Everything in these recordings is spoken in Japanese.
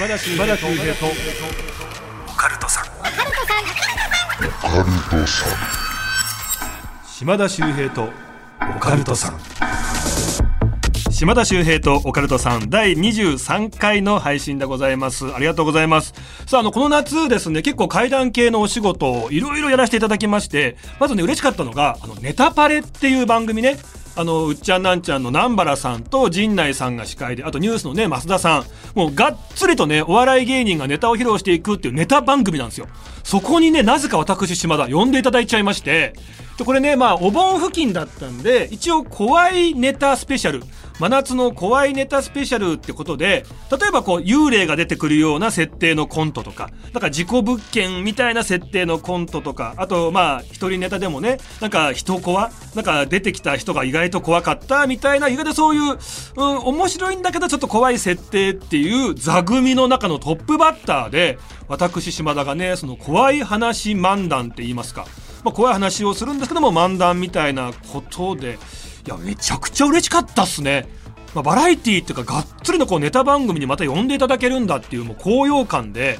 島田秀平と。オカルトさん。島田秀平と。オカルトさん。島田秀平とオカルトさん。第23回の配信でございます。ありがとうございます。さああのこの夏ですね結構怪談系のお仕事をいろいろやらせていただきましてまずね嬉しかったのがあのネタパレっていう番組ねあのうっちゃんなんちゃんの南原さんと陣内さんが司会であとニュースのね増田さん。もうがっつりとねお笑い芸人がネタを披露していくっていうネタ番組なんですよ。そこにねなぜか私島田呼んでいただいちゃいましてでこれねまあお盆付近だったんで一応怖いネタスペシャル。真夏の怖いネタスペシャルってことで例えばこう幽霊が出てくるような設定のコントとかなんか事故物件みたいな設定のコントとかあとまあ一人ネタでもねなんか人怖なんか出てきた人が意外と怖かったみたいな意外とそういう、うん、面白いんだけどちょっと怖い設定っていう座組の中のトップバッターで私島田がねその怖い話漫談って言いますか、まあ、怖い話をするんですけども漫談みたいなことで。いやめちゃくちゃ嬉しかったっすね。まあ、バラエティーっていうかがっつりのこうネタ番組にまた呼んでいただけるんだっていうもう高揚感で。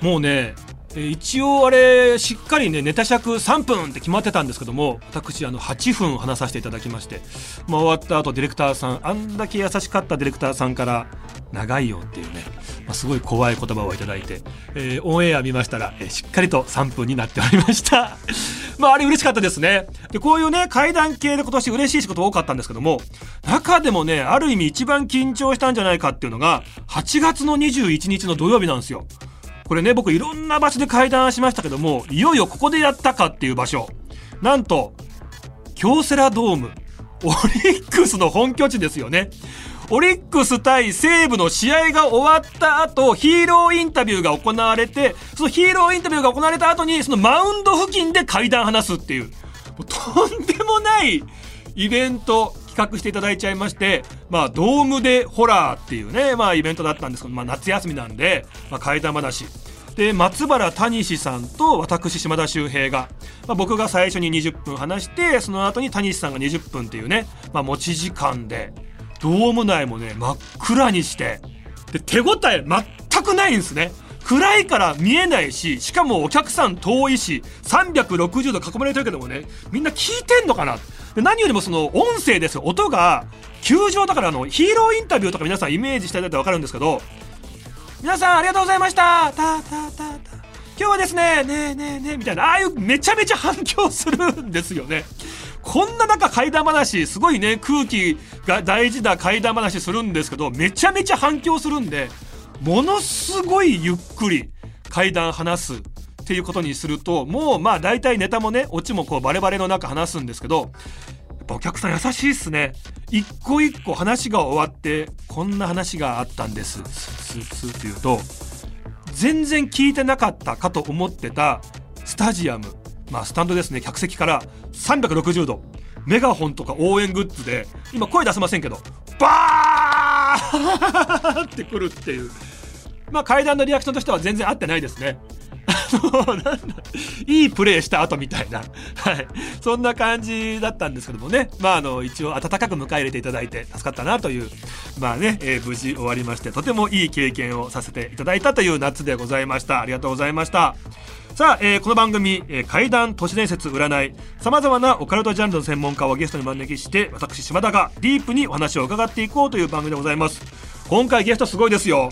もうね一応あれしっかりねネタ尺3分って決まってたんですけども私あの8分話させていただきまして、まあ、終わった後ディレクターさんあんだけ優しかったディレクターさんから長いよっていうね、まあ、すごい怖い言葉をいただいて、えー、オンエア見ましたら、えー、しっかりと3分になっておりました。まああれ嬉しかったですね。でこういうね階段系で今年嬉しい仕事多かったんですけども中でもねある意味一番緊張したんじゃないかっていうのが8月の21日の土曜日なんですよ。これね僕いろんな場所で会談しましたけどもいよいよここでやったかっていう場所。なんと京セラドームオリックスの本拠地ですよね。オリックス対西武の試合が終わった後、ヒーローインタビューが行われて、そのヒーローインタビューが行われた後に、そのマウンド付近で階段話すっていう、とんでもないイベント、企画していただいちゃいまして、まあ、ドームでホラーっていうね、まあ、イベントだったんですけど、まあ、夏休みなんで、まあ、怪談話。で、松原谷志さんと私、島田秀平が、まあ、僕が最初に20分話して、その後に谷志さんが20分っていうね、まあ、持ち時間で、ドーム内もね、真っ暗にして、で、手応え全くないんですね。暗いから見えないし、しかもお客さん遠いし、360度囲まれてるけどもね、みんな聞いてんのかな？で何よりもその音声ですよ。音が球場だからあのヒーローインタビューとか皆さんイメージしていただいて分かるんですけど皆さんありがとうございました。たたたた。今日はですねねえねえねえみたいなああいうめちゃめちゃ反響するんですよね。こんな中怪談話すごいね空気が大事な怪談話するんですけどめちゃめちゃ反響するんでものすごいゆっくり怪談話すっていうことにするともうまあ大体ネタもねオチもこうバレバレの中話すんですけどお客さん優しいっすね。一個一個話が終わってこんな話があったんです。ススっていうと全然聞いてなかったかと思ってたスタジアムまあスタンドですね。客席から360度メガホンとか応援グッズで今声出せませんけどバーってくるっていう。まあ階段のリアクションとしては全然合ってないですね。なんだいいプレーした後みたいな、はい、そんな感じだったんですけどもね、まあ、あの一応温かく迎え入れていただいて助かったなという、まあねえー、無事終わりましてとてもいい経験をさせていただいたという夏でございました。ありがとうございました。さあ、えー、この番組、えー、怪談都市伝説占いさまざまなオカルトジャンルの専門家をゲストに招きして私島田がディープにお話を伺っていこうという番組でございます。今回ゲストすごいですよ。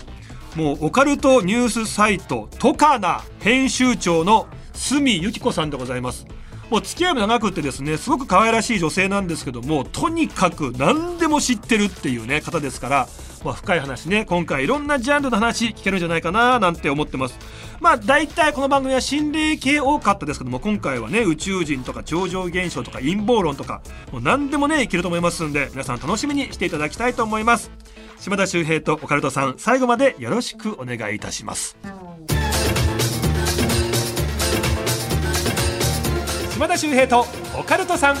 もうオカルトニュースサイトトカナ編集長の角由紀子さんでございます。もう付き合いも長くてですねすごく可愛らしい女性なんですけどもとにかく何でも知ってるっていうね方ですから、まあ、深い話ね今回いろんなジャンルの話聞けるんじゃないかななんて思ってます。まあ大体この番組は心霊系多かったですけども今回はね宇宙人とか超常現象とか陰謀論とかもう何でもねいけると思いますんで皆さん楽しみにしていただきたいと思います。島田秀平とオカルトさん最後までよろしくお願いいたします。島田秀平とオカルトさん。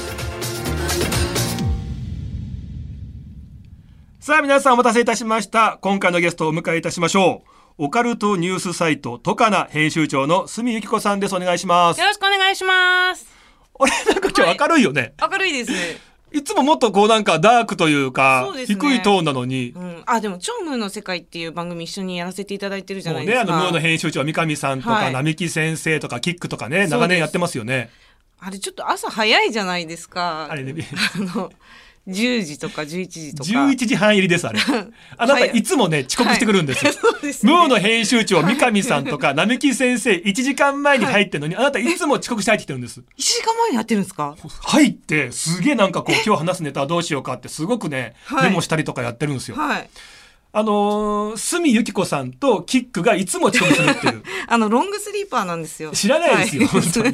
さあ皆さんお待たせいたしました。今回のゲストをお迎えいたしましょう。オカルトニュースサイトトカナ編集長の角由紀子さんです。お願いします。よろしくお願いします。俺なんか今日明るいよね、はい、明るいです。ねいいつももっとこうなんかダークというかそうですね。低いトーンなのに。うん、あでも「超ムーの世界」っていう番組一緒にやらせていただいてるじゃもないですか。うねあのムーの編集長三上さんとか、はい。並木先生とかキックとかねす。長年やってますよね。あれちょっと朝早いじゃないですか。あれね。あの10時とか11時とか11時半入りですあれ。あなたいつもね遅刻してくるんですよ。ムーの編集長三上さんとか 並木先生1時間前に入ってるのに、あなたいつも遅刻して入ってきてるんです。1時間前にやってるんですか？入ってすげえなんかこう今日話すネタはどうしようかってすごくね、はいメモしたりとかやってるんですよ。はいあのー、角由紀子さんとキックがいつも遅刻するっていう。あのロングスリーパーなんですよ。知らないですよは本当に。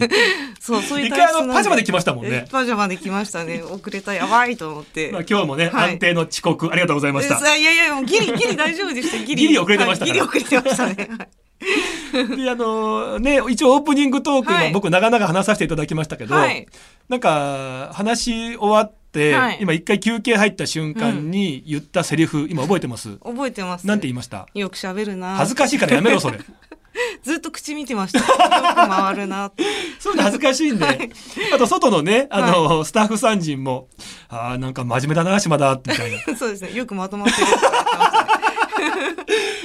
そうそういう一回あのパジャマで来ましたもんね。え。パジャマで来ましたね。遅れたやばいと思って。まあ、今日もね、はい。安定の遅刻ありがとうございました。えいやいやもうギリギリ大丈夫でした。ギ リギリ遅れてましたから。はい。ギリ遅れてましたね。はい。であのね一応オープニングトークはい。今僕長々話させていただきましたけど、はい。なんか話終わって、はい。今一回休憩入った瞬間に言ったセリフ、今覚えてます？覚えてます。なんて言いました？よく喋るな。恥ずかしいからやめろそれ。ずっと口見てました。よく回るな。そういうの恥ずかしいんで、はい。あと外のねあの、スタッフさん陣もあーなんか真面目だな島田みたいな。そうですね。よくまとまってるって言ってましたね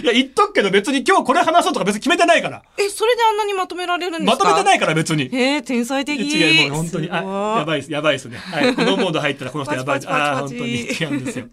いや言っとくけど別に今日これ話そうとか別に決めてないから。えそれであんなにまとめられるんですか？まとめてないから別に。えー、天才的。違うもう本当に。あやばいいですやばいですね、はい、このモード入ったらこの人やばい。あー本当に。違うんですよ。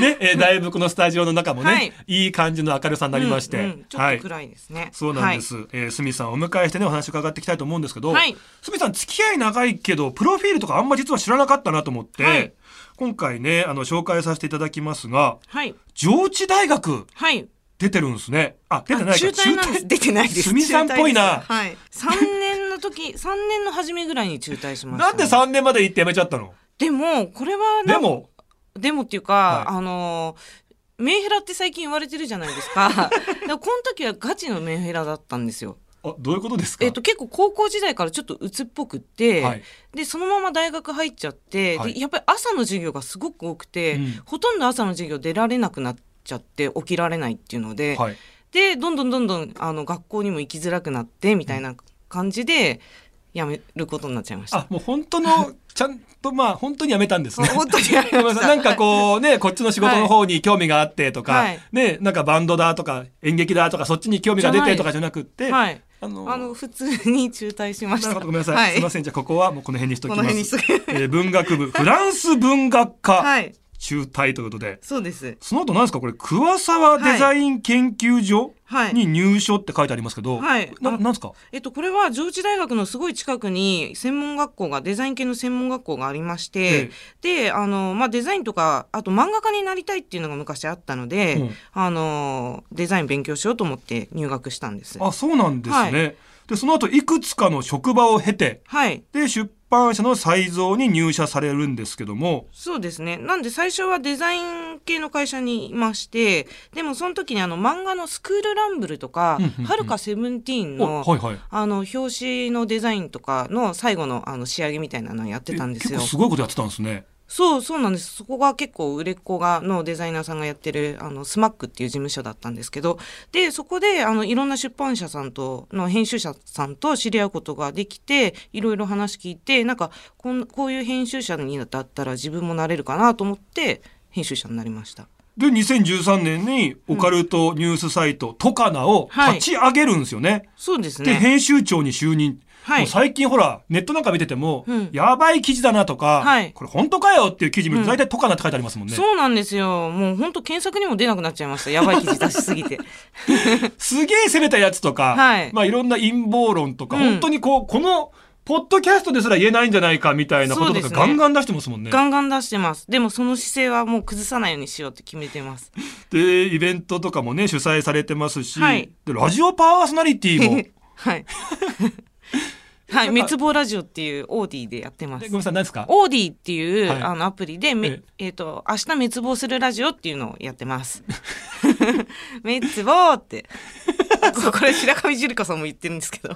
ね、えーだいぶこのスタジオの中もね、はい。い、い感じの明るさになりまして、うんうんちょはい。っと暗いですね、そうなんです、えー、すみさんをお迎えしてねお話伺っていきたいと思うんですけど、はい。すみさん付き合い長いけどプロフィールとかあんま実は知らなかったなと思って、はい今回ねあの紹介させていただきますがはい。上智大学はい。出てるんですね。あ出てない中退なんです。出てないです。すみさんっぽいな。はい。3年の時 3年の初めぐらいに中退しました、なんで3年まで行ってやめちゃったの？でもこれはなでも？でもっていうか、はい。あのメンヘラって最近言われてるじゃないですか。だからこの時はガチのメンヘラだったんですよ。あどういうことですか？えっと、結構高校時代からちょっと鬱っぽくって、はい。でそのまま大学入っちゃって、はい。でやっぱり朝の授業がすごく多くて、うん。ほとんど朝の授業出られなくなっちゃって起きられないっていうので、はい。でどんどんどんどんあの学校にも行きづらくなってみたいな感じで辞めることになっちゃいました。あもう本当のちゃんとまあ本当にやめたんですね本当にやめました。ごめんなさいなんかこうねこっちの仕事の方に興味があってとか、はいねなんかバンドだとか演劇だとかそっちに興味が出てとかじゃなくって、はい。あのあの普通に中退しました。ごめんなさい、はい、すいませんじゃあここはもうこの辺にしときこのます。えー文学部フランス文学科はい。中退ということで。そうです。その後なんですか？これ桑沢デザイン研究所はい。に入所って書いてありますけど、はい。なんですか？えっと、これは上智大学のすごい近くに専門学校がデザイン系の専門学校がありまして、であの、まあ、デザインとかあと漫画家になりたいっていうのが昔あったので、うんあのデザイン勉強しようと思って入学したんです。あそうなんですね、はい。でその後いくつかの職場を経てはい。で出版社の才蔵に入社されるんですけどもそうですね。なんで最初はデザイン系の会社にいまして、でもその時にあの漫画のスクールランブルとかはるかセブンティーンおのはいはいあの表紙のデザインとかの最後のあの仕上げみたいなのをやってたんですよえ結構。すごいことやってたんですねそうそうなんです。そこが結構売れっ子がのデザイナーさんがやってるあのスマックっていう事務所だったんですけど、でそこであのいろんな出版社さんとの編集者さんと知り合うことができて、いろいろ話聞いて、なんかこんこういう編集者になったら自分もなれるかなと思って編集者になりました。で2013年にオカルトニュースサイト、トカナを立ち上げるんですよね。そうですでね。編集長に就任。はい最近ほらネットなんか見てても、うんやばい記事だなとか、はいこれ本当かよっていう記事見るとうん大体トカナって書いてありますもんね。そうなんですよ。もう本当検索にも出なくなっちゃいました。やばい記事出しすぎて。すげえ攻めたやつとか、はいまあいろんな陰謀論とか、うん本当にこうこのポッドキャストですら言えないんじゃないかみたいなこととかねガンガン出してますもんね。ガンガン出してます。でもその姿勢はもう崩さないようにしようって決めてます。でイベントとかもね主催されてますし、はいでラジオパーソナリティも はい。はい、滅亡ラジオっていうオーディでやってますえごめん。なさい何ですか？オーディっていう、はいあのアプリでめええっ、と明日滅亡するラジオっていうのをやってます。滅亡って。こ これ白上樹里香さんも言ってるんですけど。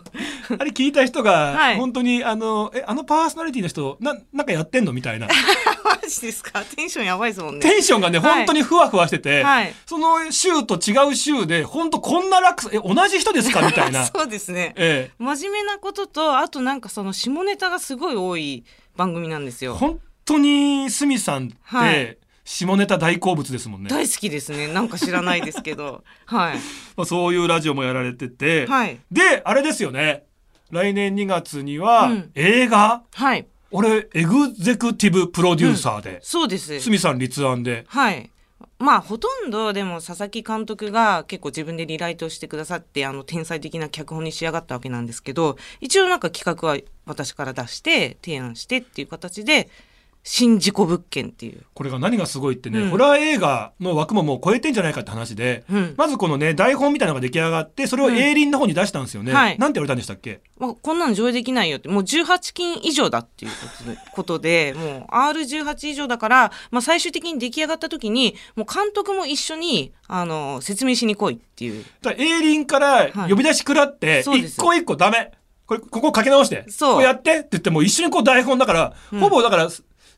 あれ聞いた人が、はい本当にあのえあのパーソナリティの人ななんかやってんのみたいな マジですか？テンションやばいですもんね。テンションがねはい本当にふわふわしてて、はいその週と違う週で本当こんな楽さえ同じ人ですか？みたいな。そうですね。ええ真面目なこととあとなんかその下ネタがすごい多い番組なんですよ。本当に鷲見さんって、はい。下ネタ大好物ですもんね。大好きですね。なんか知らないですけど。はい。まあ、そういうラジオもやられてて、はい。であれですよね。来年2月にはうん。映画、はい。俺エグゼクティブプロデューサーで、そうです。鷲見さん立案で。はい。まあほとんどでも佐々木監督が結構自分でリライトしてくださってあの天才的な脚本に仕上がったわけなんですけど一応なんか企画は私から出して提案してっていう形で新事故物件っていう。これが何がすごいってね、うん。ホラー映画の枠ももう超えてんじゃないかって話で、うん。まずこのね台本みたいなのが出来上がってそれを映林の方に出したんですよね、うんはい。なんて言われたんでしたっけ？まあ、こんなの上映できないよってもう18金以上だっていうことで もう R18 以上だから、まあ、最終的に出来上がった時にもう監督も一緒にあの説明しに来いっていう。だから映林から呼び出し食らって、そうです。一個一個ダメ。これここ書き直してそう。こうやってって言ってもう一緒にこう台本だから、うん。ほぼだから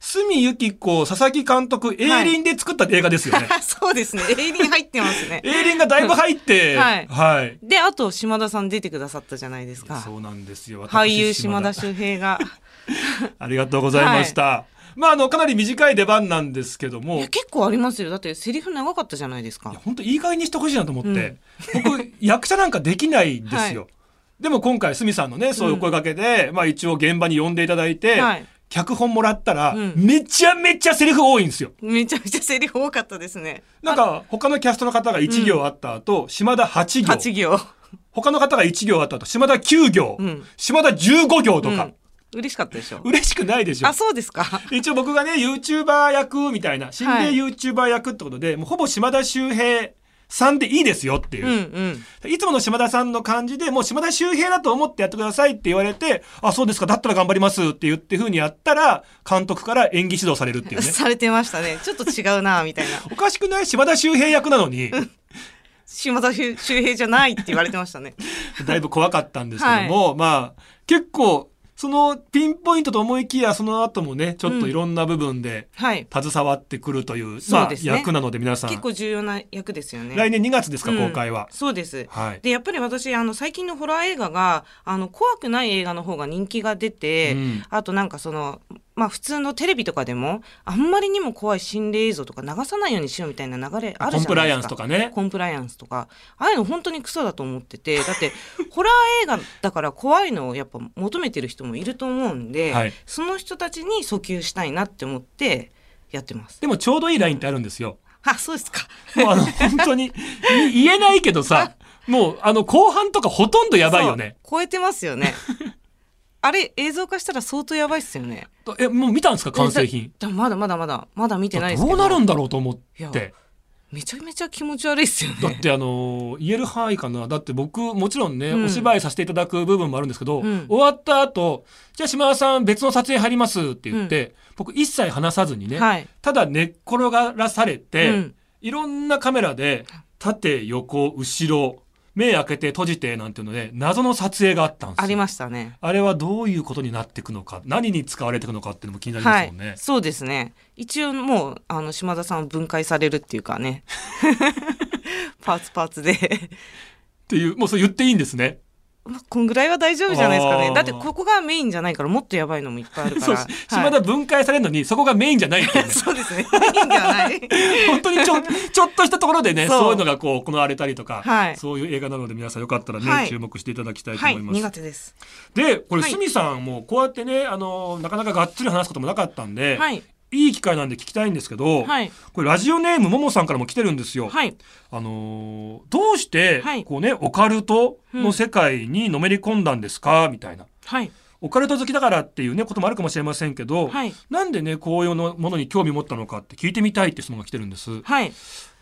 角由紀子佐々木監督映林で作った映画ですよね、そうですね。エイリン入ってますね。映林がだいぶ入って はい。はい。で、あと、島田さん出てくださったじゃないですか。そうなんですよ。俳優私島田秀平が。ありがとうございました、まああのかなり短い出番なんですけども。いや、結構ありますよ。だって、セリフ長かったじゃないですか。いや。本当いい加減にしてほしいなと思って、僕役者なんかできないんですよ、はでも今回鷲見さんのねそういう声かけで、まあ一応現場に呼んでいただいて、はい脚本もらったら、うん。めちゃめちゃセリフ多いんですよ。めちゃめちゃセリフ多かったですね。なんか他のキャストの方が1行あった後、島田8行。8行。他の方が1行あった後島田9行、うん。島田15行とか、うん。嬉しかったでしょ。嬉しくないでしょ。あ、そうですか。一応僕がね YouTuber 役みたいな心霊はい。YouTuber 役ってことで、もうほぼ島田秀平さんでいいですよっていう、うんうん。いつもの島田さんの感じでもう島田秀平だと思ってやってくださいって言われてあそうですかだったら頑張りますって言って風にやったら監督から演技指導されるっていうね されてましたね。ちょっと違うな、みたいな。おかしくない？島田秀平役なのに島田秀平じゃないって言われてましたね。だいぶ怖かったんですけども、まあ結構そのピンポイントと思いきやその後もねちょっといろんな部分ではい。携わってくるという,、まあそうですね役なので皆さん結構重要な役ですよね。来年2月ですか、うん公開は。そうです。はいでやっぱり私あの最近のホラー映画があの怖くない映画の方が人気が出て、うんあとなんかそのまあ普通のテレビとかでもあんまりにも怖い心霊映像とか流さないようにしようみたいな流れあるじゃないですかコンプライアンスとかねコンプライアンスとかああいうの本当にクソだと思っててだってホラー映画だから怖いのをやっぱ求めてる人もいると思うんで、はいその人たちに訴求したいなって思ってやってます。でもちょうどいいラインってあるんですよ。あそうですか。もうあの本当にい言えないけどさ もうあの後半とかほとんどやばいよね。超えてますよね。あれ映像化したら相当やばいっすよね。えもう見たんですか？完成品。だだまだまだまだまだ見てないですけど。どうなるんだろうと思って。めちゃめちゃ気持ち悪いっすよね。だってあの言える範囲かな？だって僕もちろんね、うんお芝居させていただく部分もあるんですけど、うん終わった後じゃあ島田さん別の撮影入りますって言って、僕一切話さずにね、はい。ただ寝っ転がらされて、うんいろんなカメラで縦横後ろ目開けて閉じてなんていうので謎の撮影があったんですよありましたね。あれはどういうことになっていくのか何に使われていくのかっていうのも気になりまはいすもんね、。そうですね。一応もうあの島田さん分解されるっていうかね。パーツパーツで。っていうもうそう言っていいんですね。まあこんぐらいは大丈夫じゃないですかね。だってここがメインじゃないからもっとやばいのもいっぱいあるから。はい島田分解されるのにそこがメインじゃないね そうですね。メインではない。本当にちょ ちょっとしたところでねそういうのがこう行われたりとか、はいそういう映画なので皆さんよかったらね、はい注目していただきたいとはい、思います。2月です。でこれはい鷲見さんもこうやってねあのなかなかがっつり話すこともなかったんで、はい。いい機会なんで聞きたいんですけど、はい。これラジオネームももさんからも来てるんですよ。はい。あのーどうして、はいこうねオカルトの世界にのめり込んだんですか、みたいな。はい。オカルト好きだからっていうねこともあるかもしれませんけど、はい。なんでねこういうのものに興味持ったのかって聞いてみたいって質問が来てるんです。はい。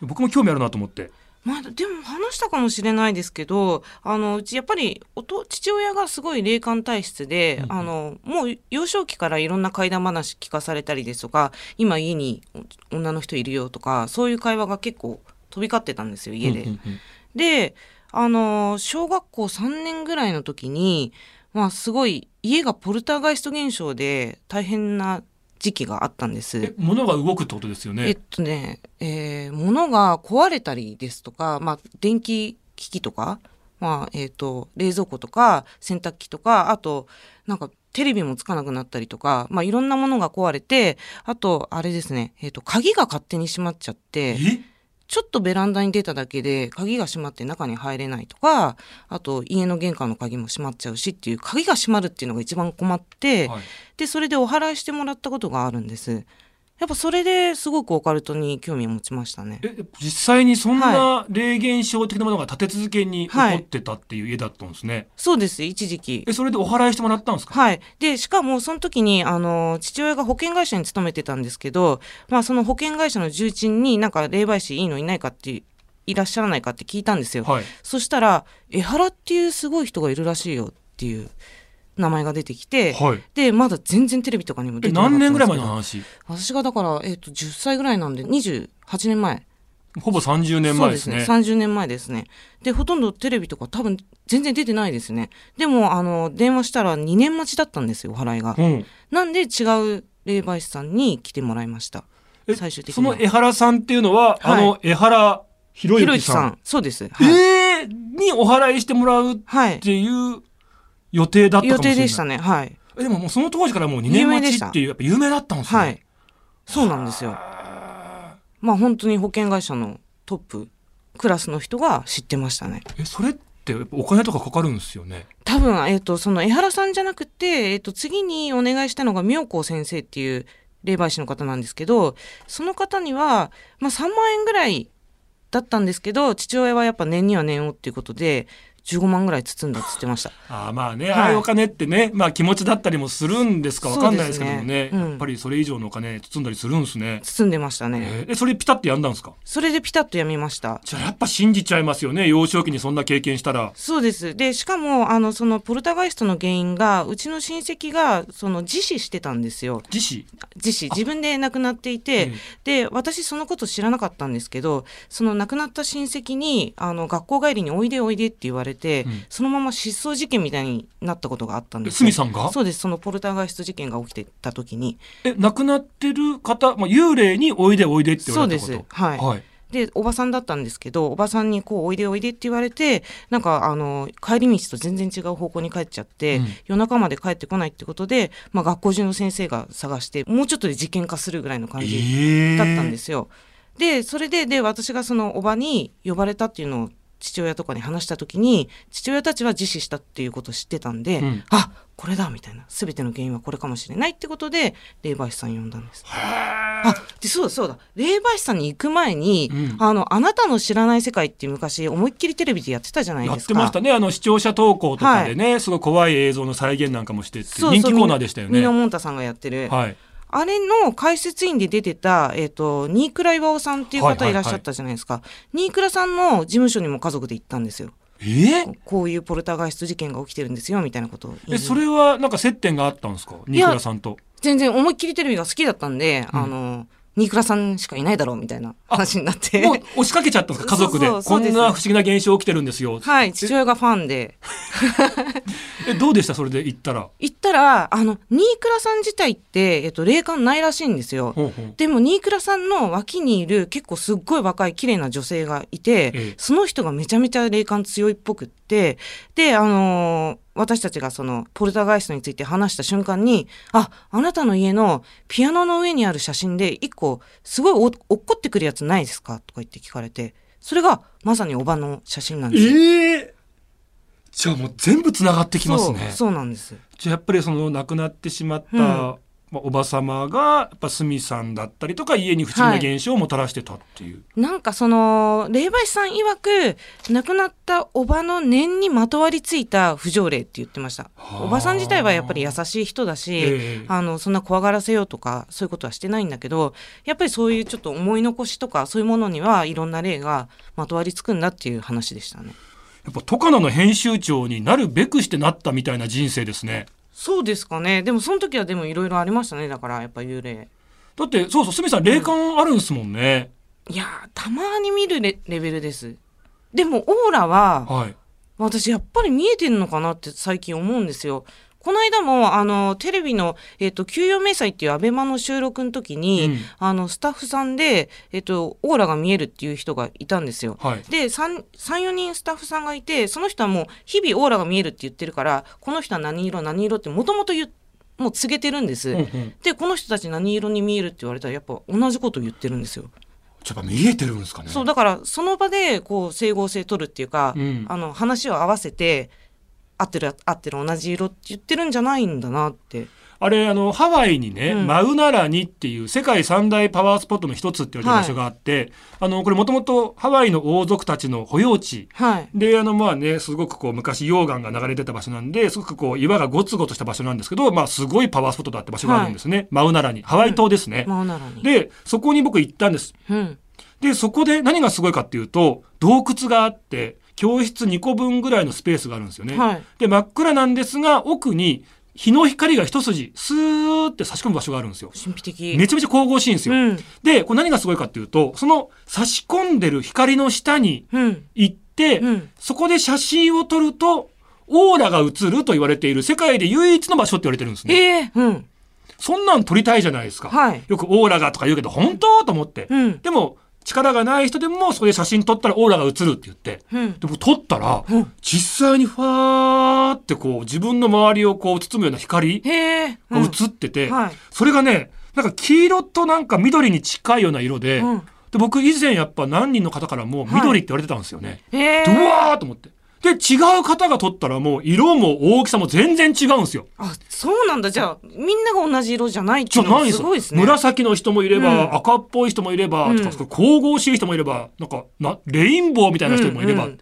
僕も興味あるなと思って。まあ、でも話したかもしれないですけどあのうちやっぱりおと父親がすごい霊感体質で、うんあのもう幼少期からいろんな怪談話聞かされたりですとか今家にお女の人いるよとかそういう会話が結構飛び交ってたんですよ家で。うんうんうんであの小学校3年ぐらいの時に、まあ、すごい家がポルターガイスト現象で大変な時期があったんです。え物が動くってことですよね？えっとね、えー物が壊れたりですとか、まあ、電気機器とか、まあ、えっ、と、冷蔵庫とか、洗濯機とか、あと、なんか、テレビもつかなくなったりとか、まあ、いろんなものが壊れてあとあれですね、えー、と鍵が勝手に閉まっちゃってえ？ちょっとベランダに出ただけで鍵が閉まって中に入れないとかあと家の玄関の鍵も閉まっちゃうしっていう鍵が閉まるっていうのが一番困って、はい。でそれでお祓いしてもらったことがあるんですやっぱそれですごくオカルトに興味を持ちましたね。え実際にそんな霊現象的なものが立て続けに起こはいってたっていう家だったんですね、そうです一時期。えそれでお祓いしてもらったんですか？はい。で、しかもその時に、あの、父親が保険会社に勤めてたんですけど、まあその保険会社の重鎮になんか霊媒師いいのいないかって、いらっしゃらないかって聞いたんですよ。はい。そしたら、江原っていうすごい人がいるらしいよっていう名前が出てきて、はいで、まだ全然テレビとかにも出えてなか何年ぐらい前の話？私がだから、えっ、と、10歳ぐらいなんで、28年前。ほぼ30年前ですねそうですね。30年前ですね。で、ほとんどテレビとか多分全然出てないですね。でも、あの、電話したら2年待ちだったんですよ、お払いが。うんなんで違う霊媒師さんに来てもらいました。え最終的には。その江原さんっていうのは、あの江原博之さん？さん。そうです。はい。えー、にお祓いしてもらうっはい。ていう予定だったか予もしれない定でしたね。はい。えでももうその当時からもう2年待ちっていうやっぱ有名だったんですねはい。そうなんですよ。まあ本当に保険会社のトップクラスの人が知ってましたね。えそれってお金とかかかるんですよね？多分、えっ、と、その江原さんじゃなくて、えっ、と、次にお願いしたのが妙高先生っていう霊媒師の方なんですけど、その方には、まあ3万円ぐらいだったんですけど、父親はやっぱ年には年をっていうことで、15万ぐらい包んだって言ってました。ああまあね、はいああいうお金ってねまあ気持ちだったりもするんですか？わかんないですけどもねねうんやっぱりそれ以上のお金包んだりするんですね、包んでましたね。えーでそれピタッとやんだんですか？それでピタッとやめました。じゃあやっぱ信じちゃいますよね幼少期にそんな経験したらそうです。で、しかも、あの、そのポルターガイストの原因が、うちの親戚が、その、自死してたんですよ。自死？自死。自分で亡くなっていて、で、私そのこと知らなかったんですけど、その亡くなった親戚に、あの、学校帰りにおいでおいでって言われて、うん。そのまま失踪事件みたいになったことがあったんえですさんが？そうです。そのポルターガイスト事件が起きてた時に。え亡くなってる方、まあ、幽霊においでおいでって言われたこと？そうです。はい。はい、で、おばさんだったんですけど、おばさんにこう、おいでおいでって言われて、なんか、あの、帰り道と全然違う方向に帰っちゃって、うん。夜中まで帰ってこないってことで、まあ、学校中の先生が探して、もうちょっとで事件化するぐらいの感じえーだったんですよ。で、それで、で、私がそのおばに呼ばれたっていうのを父親とかに話した時に、父親たちは自死したっていうことを知ってたんで、うんあ、これだみたいな。すべての原因はこれかもしれないってことで、霊媒師さん呼んだんです。あ、で、そうだそうだ。霊媒師さんに行く前に、うんあの、あなたの知らない世界って昔、思いっきりテレビでやってたじゃないやっですか。てましたねあの視聴者投稿とかでね、すごい怖い映像の再現なんかもしてって人気コーナーでしたよねミノモンタさんがやってる。はいあれの解説員で出てた、えっ、と、新倉岩尾さんっていう方いらっしゃったじゃないですか。新倉さんの事務所にも家族で行ったんですよ。え？ーこういうポルターガイスト事件が起きてるんですよ、みたいなことをえそれはなんか接点があったんですか？新倉さんと。全然思いっきりテレビが好きだったんで、うんあの、新倉さんしかいないだろう、みたいな話になって。もう押しかけちゃったんですか？家族でそうそう。そうで。すこんな不思議な現象起きてるんですよ。はい、父親がファンで。えどうでした？それで行ったら。行ったら、あの、新倉さん自体って、えっと、霊感ないらしいんですよ。ほうほう。でも、新倉さんの脇にいる結構すっごい若い綺麗な女性がいて、ええ。その人がめちゃめちゃ霊感強いっぽくって、で、あのー私たちがその、ポルターガイストについて話した瞬間に、あ、あなたの家のピアノの上にある写真で一個、すごいお落っこってくるやつないですか？とか言って聞かれて、それがまさにおばの写真なんですよ。ええじゃあもう全部つながってきますねそうなんです。じゃあやっぱりその亡くなってしまった、うんまあ、おば様がやっぱスミさんだったりとか家に不思議な現象をもたらしてたっていう、なんかその、霊媒師さん曰く、亡くなったおばの念にまとわりついた不条例って言ってました。はあ。おばさん自体はやっぱり優しい人だし、ええ。あの、そんな怖がらせようとか、そういうことはしてないんだけど、やっぱりそういうちょっと思い残しとか、そういうものにはいろんな霊がまとわりつくんだっていう話でしたね。やっぱトカナの編集長になるべくしてなったみたいな人生ですねそうですかね。でもその時はでもいろいろありましたね。だからやっぱ幽霊。だってそうそうスミさん霊感あるんですもんね、いやー、たまに見るレレベルです。でもオーラは、はい私やっぱり見えてんのかなって最近思うんですよ。この間も、あの、テレビの、えっ、と、給与明細っていうアベマの収録の時に、うんあの、スタッフさんで、えっ、と、オーラが見えるっていう人がいたんですよ。はいで、3、3、4人スタッフさんがいて、その人はもう、日々オーラが見えるって言ってるから、この人は何色、何色ってもともと言っもう告げてるんです。うんうんでこの人たち何色に見えるって言われたらやっぱ同じこと言ってるんですよ。やっぱ見えてるんですかねそうだからその場でこう整合性取るっていうか、うんあの話を合わせて合ってる合ってる同じ色って言ってるんじゃないんだなって。あれあのハワイにね、うん。マウナラニっていう世界三大パワースポットの一つって言われてる場所があって、あのこれもともとハワイの王族たちの保養地。はい。であのまあねすごくこう昔溶岩が流れてた場所なんですごくこう岩がゴツゴツした場所なんですけどまあすごいパワースポットだって場所があるんですね、マウナラニハワイ島ですね、マオナラに。でそこに僕行ったんです。うん。でそこで何がすごいかっていうと洞窟があって教室2個分ぐらいのスペースがあるんですよね、はい。で真っ暗なんですが奥に日の光が一筋スーって差し込む場所があるんですよ神秘的。めちゃめちゃ神々しいんですよ、うん。でこれ何がすごいかっていうとその差し込んでる光の下にうん。行って、うん。そこで写真を撮るとオーラが映ると言われている世界で唯一の場所って言われてるんですねええうん。そんなん撮りたいじゃないですか、はい。よくオーラがとか言うけど本当と思って、うん。でも力がない人でもそこで写真撮ったらオーラが映るって言ってうん。でも撮ったらうん実際にファーってこう自分の周りをこう包むような光。が映ってて、はい。それがねなんか黄色となんか緑に近いような色で,、うん。で僕以前やっぱ何人の方からもはい緑って言われてたんですよね。へえ。でうわーと思って。で違う方が撮ったらもう色も大きさも全然違うんですよ。あ、そうなんだ。じゃあ、みんなが同じ色じゃないっていうのすごいですね。紫の人もいれば、うん赤っぽい人もいれば、うんとか神々しい人もいればなんかなレインボーみたいな人もいれば、うんうん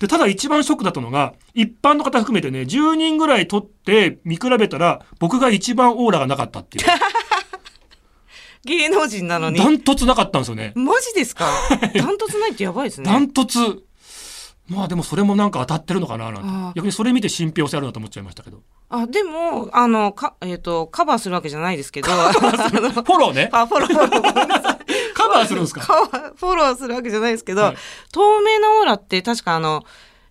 でただ一番ショックだったのが一般の方含めてね10人ぐらい撮って見比べたら僕が一番オーラがなかったっていう 芸能人なのに。ダントツなかったんですよねマジですか？ダントツないってやばいですね。ダントツまあでもそれもなんか当たってるのかななんて。逆にそれ見て信憑性あるなと思っちゃいましたけど。あ、でも、あの、か、えっ、と、カバーするわけじゃないですけど、フォローねあ、フォロー、フォロー。カバーするんですか？フォローするわけじゃないですけど、はい。透明なオーラって確かあの、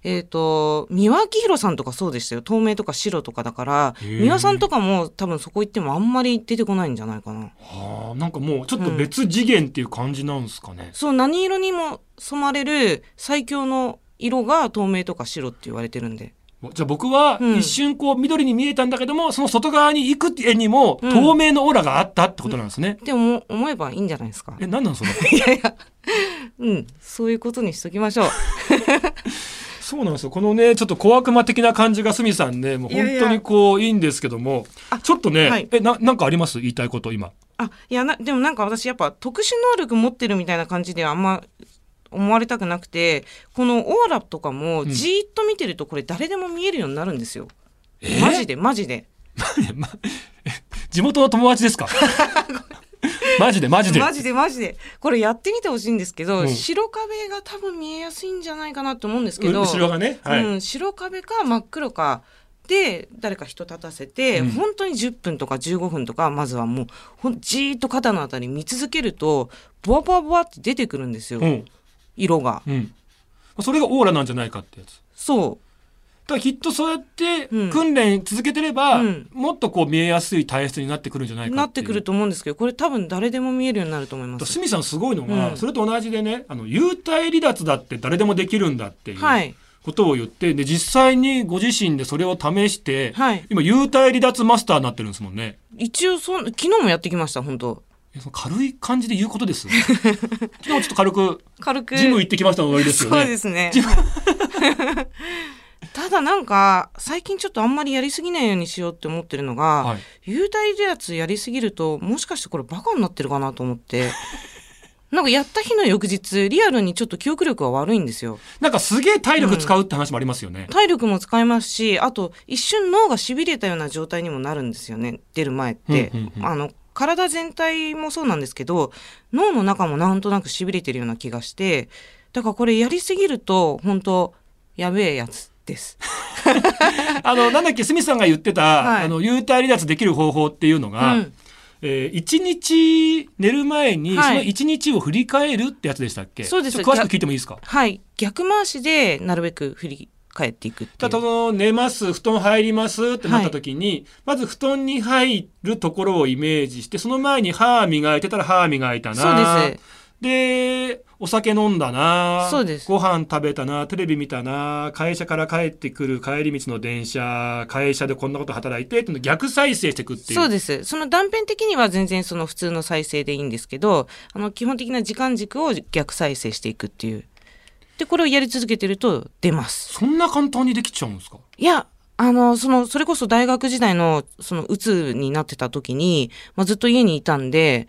えっ、と、三輪明宏さんとかそうでしたよ。透明とか白とかだから、三輪さんとかも多分そこ行ってもあんまり出てこないんじゃないかな。はあなんかもうちょっと別次元っていう感じなんですかね、そう、何色にも染まれる最強の色が透明とか白って言われてるんで。じゃあ僕はうん一瞬こう緑に見えたんだけども、その外側に行く絵にもうん透明のオーラがあったってことなんですね。でも思えばいいんじゃないですか。え、何なんそれ いやいや、うん、そういうことにしときましょう。そうなんですよ。このね、ちょっと小悪魔的な感じがすみさんね、もう本当にこういいんですけども、あちょっとね、はいえ、な、なんかあります？言いたいこと今。あ、いやな、でもなんか私やっぱ特殊能力持ってるみたいな感じではあんま思われたくなくて、このオーラとかもんじーっと見てるとこれ誰でも見えるようになるんですよ。え？マジでマジで。ま地元の友達ですか？マジでマジで。マジでマジで。これやってみてほしいんですけど、うん白壁が多分見えやすいんじゃないかなと思うんですけど、う後ろがね？はい。うん、白壁か真っ黒かで誰か人立たせて、うん本当に10分とか15分とかまずはもうほんじーっと肩のあたり見続けるとボワボワボワって出てくるんですよ、うん。色が。うん。それがオーラなんじゃないかってやつ。そだからきっとそうやってうん。訓練続けてれば、うん。もっとこう見えやすい体質になってくるんじゃないう。かなってくると思うんですけどこれ多分誰でも見えるようになると思います。スミさんすごいのが、うん。それと同じでねあの幽体離脱だって誰でもできるんだっていうはい。ことを言ってで実際にご自身でそれを試して、はい。今幽体離脱マスターになってるんですもんね。一応そん昨日もやってきました本当軽い感じで言うことです 昨日ちょっと軽く軽く。ジム行ってきましたの終わりですよね。そうですね。ただなんか最近ちょっとあんまりやりすぎないようにしようって思ってるのが、はい。幽体離脱やりすぎるともしかしてこれバカになってるかなと思って。なんかやった日の翌日リアルにちょっと記憶力が悪いんですよ。なんかすげえ体力使うって話もありますよね、体力も使えますしあと一瞬脳がしびれたような状態にもなるんですよね。出る前って、うんうんうん。あの体全体もそうなんですけど脳の中もなんとなくしびれてるような気がしてだからこれやりすぎると本当やべえやつです。あのなんだっけスミさんが言ってた、はい。あの幽体離脱できる方法っていうのが、うん。えー一日寝る前に、はい。その一日を振り返るってやつでしたっけ？そうです。詳しく聞いてもいいですか？はい。逆回しでなるべく振り返っていくっていう。ただその寝ます布団入りますってなった時に、まず布団に入るところをイメージしてその前に歯磨いてたら歯磨いたな。そうです。でお酒飲んだな。そうです。ご飯食べたな。テレビ見たな。会社から帰ってくる帰り道の電車会社でこんなこと働いてってのを逆再生していくっていう。そうです。その断片的には全然その普通の再生でいいんですけど、あの基本的な時間軸を逆再生していくっていう。で、これをやり続けてると出ます。そんな簡単にできちゃうんですか？いや、あの、その、それこそ大学時代の、その、うつになってた時に、まあ、ずっと家にいたんで、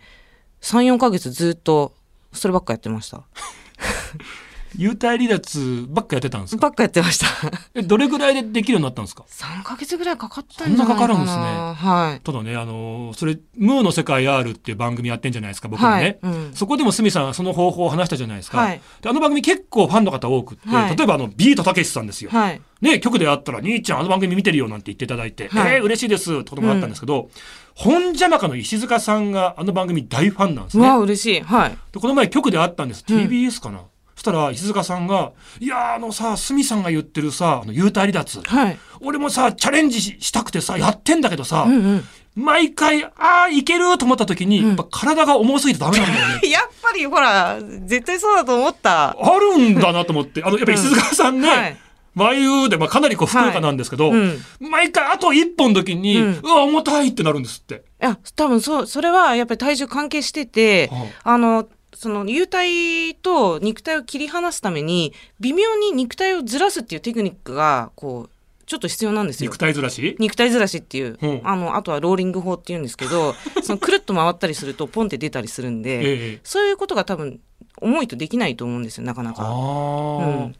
3、4ヶ月ずっと、そればっかやってました。幽体離脱ばっかやってたんですか？ばっかやってました。えどれぐらいでできるようになったんですか？3ヶ月ぐらいかかったんじゃないかな。そんなかかるんですねはい。ただね、あのーそれ、ムーの世界 R っていう番組やってんじゃないですか、僕もね。はいうんそこでも鷲見さん、その方法を話したじゃないですか。はいであの番組結構ファンの方多くって、はい例えばあの、ビートたけしさんですよ。はい。ね、局で会ったら、兄ちゃんあの番組見てるよなんて言っていただいて、はいえー、嬉しいですってこともあったんですけど、本邪魔かの石塚さんがあの番組大ファンなんですね。うわ、嬉しい。はい。でこの前局で会ったんです。うん TBS かな？そしたら石塚さんが、いやーあのさ、鷲見さんが言ってるさ、あの、幽体離脱。はい。俺もさ、チャレンジししたくてさ、やってんだけどさ、うんうん。毎回、ああ、いけると思った時に、うんやっぱ体が重すぎてダメなんだよね。やっぱりほら、絶対そうだと思った。あるんだなと思って。あの、やっぱり石塚さんね、はい。眉で、まあ、かなりこう、ふくよかなんですけど、うん。毎回あと一本の時に、ううんわ、重たいってなるんですって。いや、多分そう、それはやっぱり体重関係してて、はあの、その幽体と肉体を切り離すために、微妙に肉体をずらすっていうテクニックが、こう、ちょっと必要なんですよ肉。体ずらし？肉体ずらしっていう、うんあの、あとはローリング法っていうんですけど、そのくるっと回ったりするとポンって出たりするんで、ええ。そういうことが多分、重いとできないと思うんですよ、なかなあか。あ、うん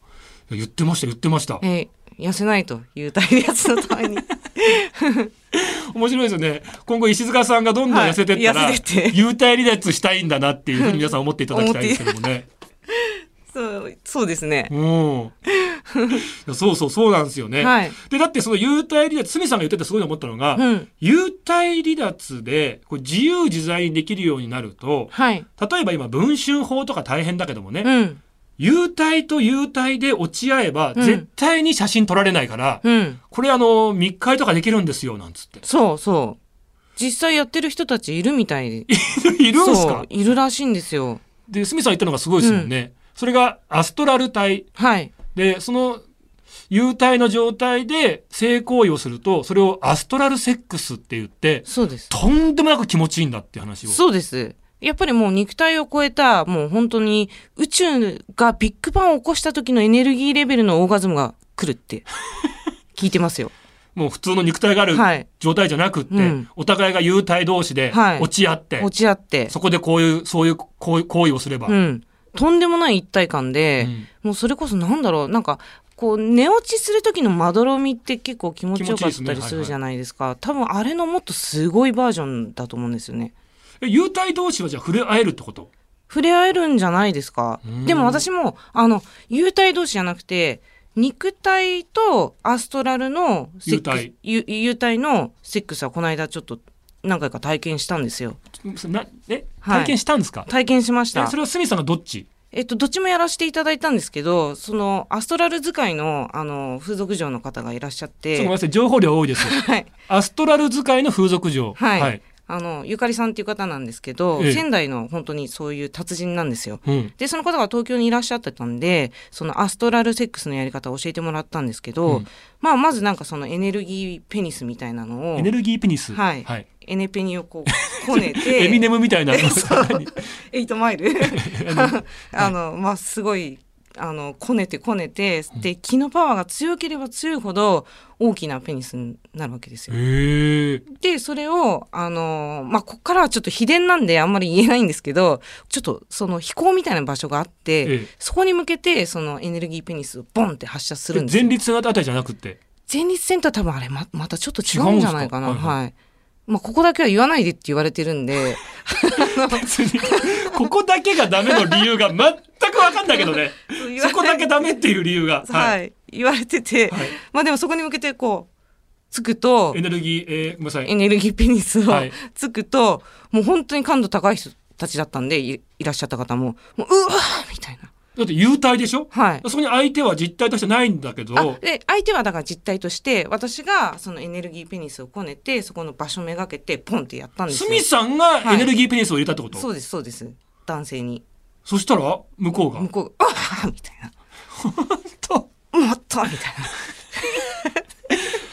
言ってました、言ってました。えー痩せないという体のやつのために。面白いですよね。今後石塚さんがどんどん痩せてったら、はい幽体離脱したいんだなっていうふうに皆さん思っていただきたいですけどもね。そう、そうですね。うん。そうそう、そうなんですよね。はい。で、だってその幽体離脱、鷲見さんが言っててすごい思ったのが、うん。幽体離脱でこう自由自在にできるようになると、はい。例えば今文春法とか大変だけどもね、うん。幽体と幽体で落ち合えばうん絶対に写真撮られないから、うん。これあの、密会とかできるんですよ、なんつって。そうそう。実際やってる人たちいるみたいで。いるんすそかういるらしいんですよ。で、鷲見さん言ったのがすごいですもんね。それがアストラル体。はい。で、その、幽体の状態で性行為をすると、それをアストラルセックスって言って、そうです。とんでもなく気持ちいいんだっていう話を。そうです。やっぱりもう肉体を超えた、もう本当に宇宙がビッグバンを起こした時のエネルギーレベルのオーガズムが来るって 聞いてますよ。もう普通の肉体があるはい。状態じゃなくって、うんお互いが幽体同士ではい落ち合って、落ち合って。そこでこういう、そういう行為をすれば。うん。とんでもない一体感で、うんもうそれこそなんだろう、なんか、こう、寝落ちする時のまどろみって結構気持ちよかったりするじゃないですか。多分あれのもっとすごいバージョンだと思うんですよね。え幽体同士はじゃあ触れ合えるってこと？触れ合えるんじゃないですか。うん。でも私も、あの、幽体同士じゃなくて、肉体とアストラルの幽体。ゆ幽体のセックスはこの間ちょっと何回か体験したんですよ。なえ？はい。体験したんですか、体験しました。えそ。れは鷲見さんがどっち？えっと、どっちもやらせていただいたんですけど、その、アストラル使いの、あの、風俗嬢の方がいらっしゃって、情報量多いです。よ はい。アストラル使いの風俗嬢。はいあの、ゆかりさんっていう方なんですけど、ええ。仙台の本当にそういう達人なんですよ。うん。で、その方が東京にいらっしゃってたんで、そのアストラルセックスのやり方を教えてもらったんですけど、うん。まあ、まずなんかそのエネルギーペニスみたいなのをエ、ネルギーペニス。はい。はい、エネペニをこう、こねて、エミネムみたいな エイトマイル。あの、まあ、すごい、あの、こねてこねて、で、気のパワーが強ければ強いほど大きなペニスになるわけですよ。で、それを、あの、まあ、こっからはちょっと秘伝なんであんまり言えないんですけど、ちょっとその飛行みたいな場所があって、ええそこに向けて、そのエネルギーペニスをボンって発射するんですよ前立腺あたりじゃなくて？前立腺とは多分あれま、またちょっと違うんじゃないかな。はいはい。まあ、ここだけは言わないでって言われてるんで、別にここだけがダメの理由が全く分かんないけどね。そこだけダメっていう理由が。はい、言われてて、はい。まあでもそこに向けてこう、つくとエ、ネルギー、えー、ごめんなさい。エネルギーペニスをはい。つくと、もう本当に感度高い人たちだったんで、いいらっしゃった方も、もう、うわーみたいな。だって幽体でしょ？はい。そこに相手は実体としてないんだけど。あで相手はだから実態として私がそのエネルギーペニスをこねてそこの場所めがけてポンってやったんですよ。スミさんがエネルギーペニスを入れたってこと、そうですそうです。男性に。そしたら？向こうが？向こうが「ああ!」みたいな。と「もっと!」みたい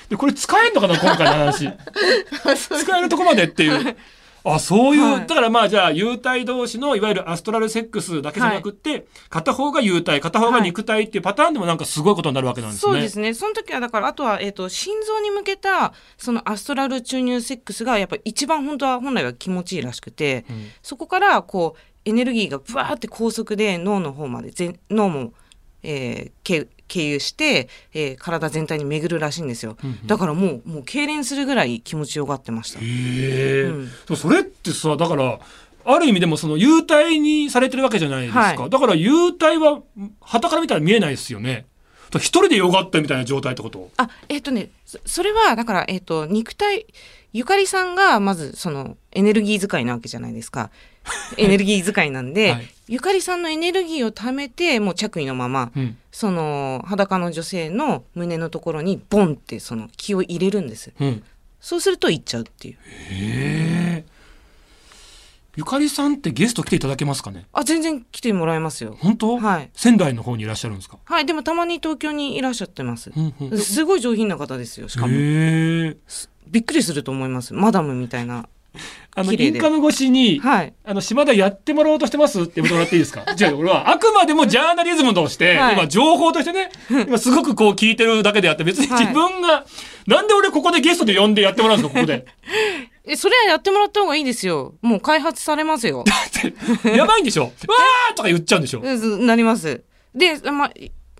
でこれ使えんのかな今回の話。な使えるとこまでっていう。あそういう、はい。だからまあじゃあ幽体同士のいわゆるアストラルセックスだけじゃなくって、片方が幽体片方が肉体っていうパターンでもなんかすごいことになるわけなんですね。そうですね。その時はだからあとは、えー、と心臓に向けたそのアストラル注入セックスがやっぱ一番本当は本来は気持ちいいらしくて、うん。そこからこうエネルギーがブワーって高速で脳の方まで全脳も、えー経経由して、えー体全体に巡るらしいんですよ、うんうん。だからもうもう痙攣するぐらい気持ちよがってました。へえ、うん。それってさだからある意味でもその幽体にされてるわけじゃないですか、はい。だから幽体は旗から見たら見えないですよね。一人でよがってるみたいな状態ってこと？あえっ、とねそそれはだから、えっと肉体ゆかりさんがまずそのエネルギー使いなわけじゃないですか。エネルギー使いなんで、はい。ゆかりさんのエネルギーを貯めてもう着衣のままうんその裸の女性の胸のところにボンってその気を入れるんです。うん。そうすると行っちゃうっていう。へえゆかりさんってゲスト来ていただけますかね？あ全然来てもらえますよ。本当、はい。仙台の方にいらっしゃるんですか、はいでもたまに東京にいらっしゃってます。うんうん。すごい上品な方ですよしかも。へえびっくりすると思います。マダムみたいなあのインカム越しに、はい。あの島田やってもらおうとしてますって言ってもらっていいですか？じゃあ俺はあくまでもジャーナリズムとして、はい。今情報としてね今すごくこう聞いてるだけであって別にはい。自分が、なんで俺ここでゲストで呼んでやってもらうんですかここで？えそれはやってもらった方がいいですよ。もう開発されますよ。やばいんでしょ？わーとか言っちゃうんでしょ？うんなります。で、まあ、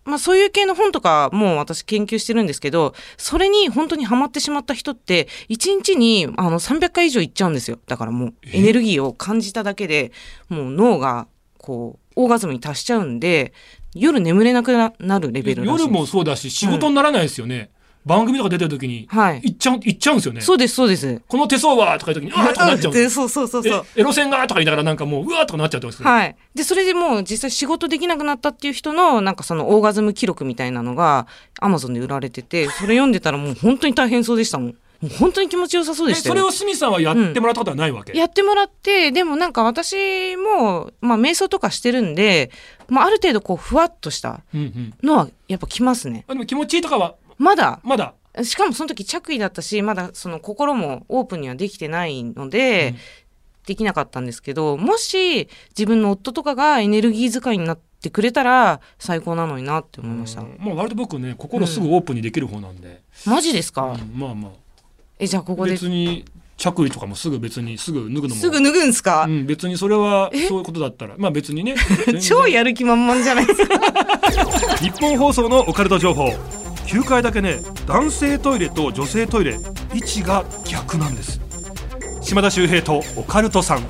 まあ、そういう系の本とかも私研究してるんですけど、それに本当にハマってしまった人って、1日にあの300回以上行っちゃうんですよ。だからもうエネルギーを感じただけで、もう脳がこう、オーガズムに達しちゃうんで、夜眠れなくななるレベル夜もそうだし仕事にならないですよね、番組とか出てる時にはい。行っちゃう行っちゃうんですよねそうです、そうです。この手相はとか言う時にあーとかなっちゃうんですでそうそうそうそう。えエロ線がとか言いながらなんかもううわーとかなっちゃってますけど、はい。で、それでもう実際仕事できなくなったっていう人の、なんかそのオーガズム記録みたいなのが、アマゾンで売られてて、それ読んでたらもう本当に大変そうでしたもん。もう本当に気持ちよさそうでしたよ。えそれを鷲見さんはやってもらったことはないわけ、やってもらって、でもなんか私も、まあ瞑想とかしてるんで、まあある程度こうふわっとしたうんうんのはやっぱきますね。あでも気持ちいいとかはまだ、まだ。しかもその時着衣だったし、まだその心もオープンにはできてないので、うん。できなかったんですけど、もし自分の夫とかがエネルギー使いになってくれたら最高なのになって思いました。うん。まあ割と僕ね心すぐオープンにできる方なんで、マジですか、うんまあまあ。え、じゃあここで。別に着衣とかもすぐ別にすぐ脱ぐのも。すぐ脱ぐんですか、うん、別にそれはそういうことだったら。まあ別にね。超やる気満々じゃないですか。日本放送のオカルト情報9階だけね男性トイレと女性トイレ位置が逆なんです。島田秀平とオカルトさん。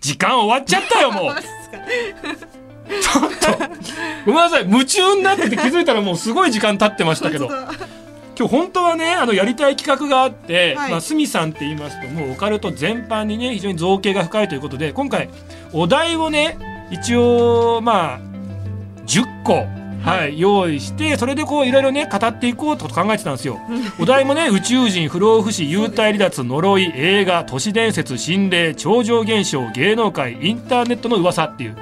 時間終わっちゃったよもう。ちょっとごめんなさい夢中になってて気づいたらもうすごい時間経ってましたけど。今日本当はねあのやりたい企画があって、はい。まあ、鷲見さんって言いますともうオカルト全般にね非常に造形が深いということで今回お題をね一応まあ10個、はい用意してそれでこういろいろね語っていこうと考えてたんですよ。お題もね宇宙人不老不死幽体離脱呪い映画都市伝説心霊超常現象芸能界インターネットの噂っていう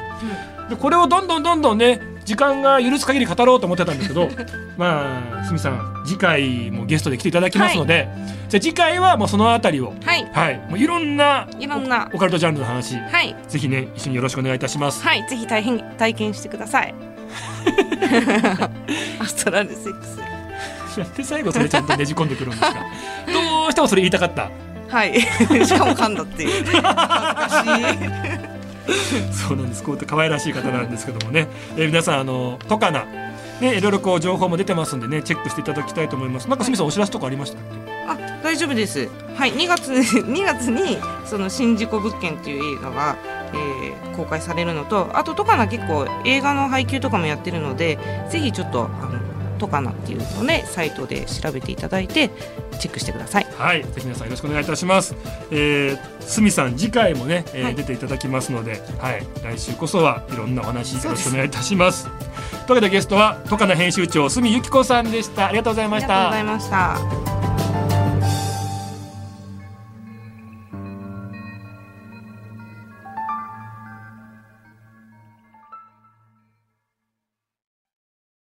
でこれをどんどんどんどんね時間が許す限り語ろうと思ってたんですけど まあ鷲見さん次回もゲストで来ていただきますので、じゃあ次回はもうそのあたりをはい。はいもういろんないろんな。オカルトジャンルの話はい。ぜひね一緒によろしくお願いいたします。はい。ぜひ大変体験してください。アストラルセックス。なんで最後それちゃんとねじ込んでくるんですかどうしてもそれ言いたかったはい。しかも噛んだっていう。恥ずかしい。そうなんですこういった可愛らしい方なんですけどもね、えー皆さんあのトカナねいろいろこう情報も出てますんでねチェックしていただきたいと思いますなんかすみさんお知らせとかありましたっけ？あ、大丈夫です。はい。2月2月にその新事故物件っていう映画が、えー公開されるのと、あとトカナ結構映画の配給とかもやってるので、ぜひちょっとあのトカナっていうのをねサイトで調べていただいてチェックしてください。はいぜひ皆さんよろしくお願いいたします。えー、すみさん次回もね、えーはい。出ていただきますのではい来週こそはいろんなお話よろしくお願いいたします。というわけでゲストはトカナ編集長すみゆきこさんでした。ありがとうございました。ありがとうございました。